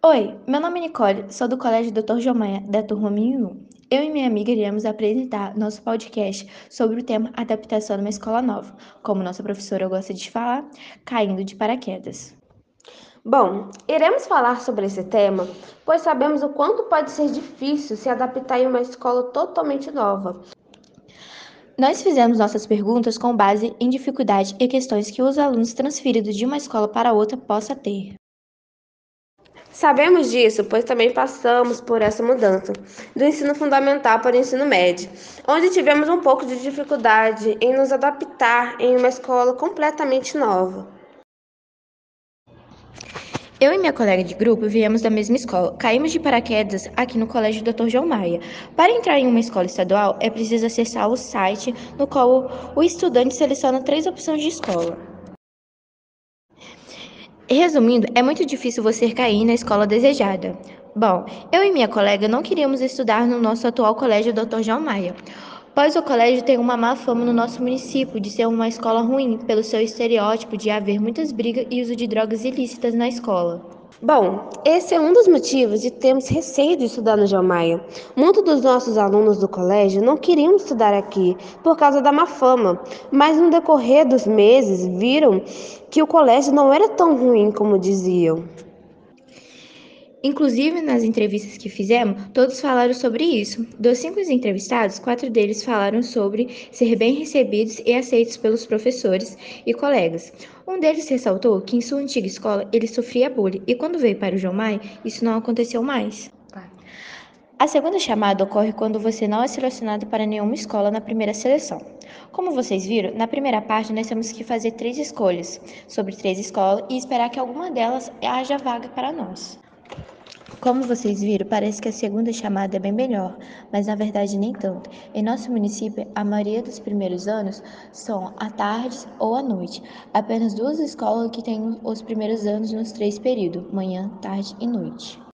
Oi, meu nome é Nicole, sou do Colégio Dr. João Maia, da turma 1001. Eu e minha amiga iremos apresentar nosso podcast sobre o tema adaptação numa escola nova, como nossa professora gosta de falar, caindo de paraquedas. Bom, iremos falar sobre esse tema, pois sabemos o quanto pode ser difícil se adaptar em uma escola totalmente nova. Nós fizemos nossas perguntas com base em dificuldade e questões que os alunos transferidos de uma escola para outra possam ter. Sabemos disso, pois também passamos por essa mudança do ensino fundamental para o ensino médio, onde tivemos um pouco de dificuldade em nos adaptar em uma escola completamente nova. Eu e minha colega de grupo viemos da mesma escola. Caímos de paraquedas aqui no Colégio Dr. João Maia. Para entrar em uma escola estadual, é preciso acessar o site no qual o estudante seleciona três opções de escola. Resumindo, é muito difícil você cair na escola desejada. Bom, eu e minha colega não queríamos estudar no nosso atual colégio Dr. João Maia, pois o colégio tem uma má fama no nosso município de ser uma escola ruim, pelo seu estereótipo de haver muitas brigas e uso de drogas ilícitas na escola. Bom, esse é um dos motivos de termos receio de estudar no João Maia. Muitos dos nossos alunos do colégio não queriam estudar aqui por causa da má fama, mas no decorrer dos meses viram que o colégio não era tão ruim como diziam. Inclusive, nas entrevistas que fizemos, todos falaram sobre isso. Dos cinco entrevistados, quatro deles falaram sobre ser bem recebidos e aceitos pelos professores e colegas. Um deles ressaltou que em sua antiga escola ele sofria bullying e quando veio para o João Mai, isso não aconteceu mais. A segunda chamada ocorre quando você não é selecionado para nenhuma escola na primeira seleção. Como vocês viram, na primeira parte nós temos que fazer três escolhas sobre três escolas e esperar que alguma delas haja vaga para nós. Como vocês viram, parece que a segunda chamada é bem melhor, mas na verdade nem tanto. Em nosso município, a maioria dos primeiros anos são à tarde ou à noite. Apenas duas escolas que têm os primeiros anos nos três períodos, manhã, tarde e noite.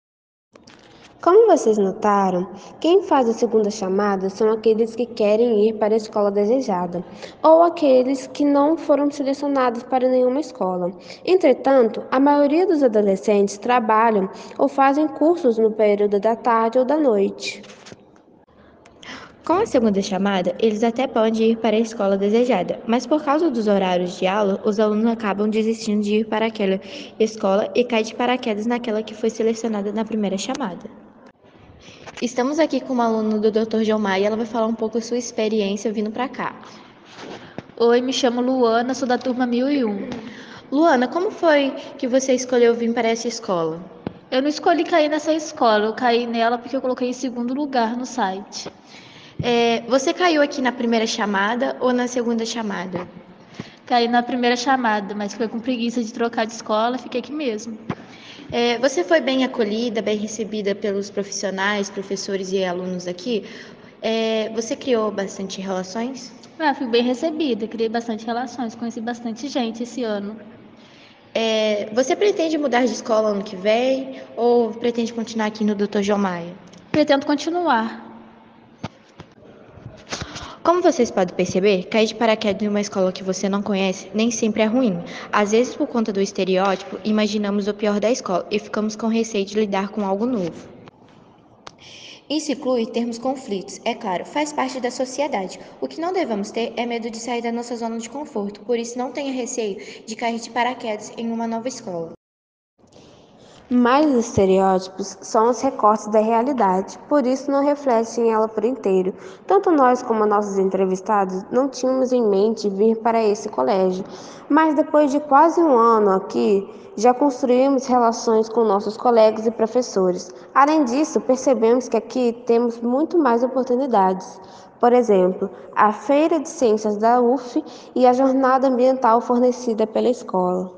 Como vocês notaram, quem faz a segunda chamada são aqueles que querem ir para a escola desejada ou aqueles que não foram selecionados para nenhuma escola. Entretanto, a maioria dos adolescentes trabalham ou fazem cursos no período da tarde ou da noite. Com a segunda chamada, eles até podem ir para a escola desejada, mas por causa dos horários de aula, os alunos acabam desistindo de ir para aquela escola e caem de paraquedas naquela que foi selecionada na primeira chamada. Estamos aqui com uma aluna do Dr. Maia e ela vai falar um pouco da sua experiência vindo para cá. Oi, me chamo Luana, sou da turma 1001. Luana, como foi que você escolheu vir para essa escola? Eu não escolhi cair nessa escola, eu caí nela porque eu coloquei em segundo lugar no site. É, você caiu aqui na primeira chamada ou na segunda chamada? Caí na primeira chamada, mas foi com preguiça de trocar de escola, fiquei aqui mesmo. É, você foi bem acolhida, bem recebida pelos profissionais, professores e alunos aqui? É, você criou bastante relações? Ah, fui bem recebida, criei bastante relações, conheci bastante gente esse ano. É, você pretende mudar de escola ano que vem ou pretende continuar aqui no Dr. João Maia? Pretendo continuar. Como vocês podem perceber, cair de paraquedas em uma escola que você não conhece nem sempre é ruim. Às vezes, por conta do estereótipo, imaginamos o pior da escola e ficamos com receio de lidar com algo novo. Isso inclui termos conflitos, é claro, faz parte da sociedade. O que não devemos ter é medo de sair da nossa zona de conforto, por isso não tenha receio de cair de paraquedas em uma nova escola. Mas os estereótipos são os recortes da realidade, por isso não refletem ela por inteiro. Tanto nós como nossos entrevistados não tínhamos em mente vir para esse colégio, mas depois de quase um ano aqui, já construímos relações com nossos colegas e professores. Além disso, percebemos que aqui temos muito mais oportunidades. Por exemplo, a Feira de Ciências da UF e a jornada ambiental fornecida pela escola.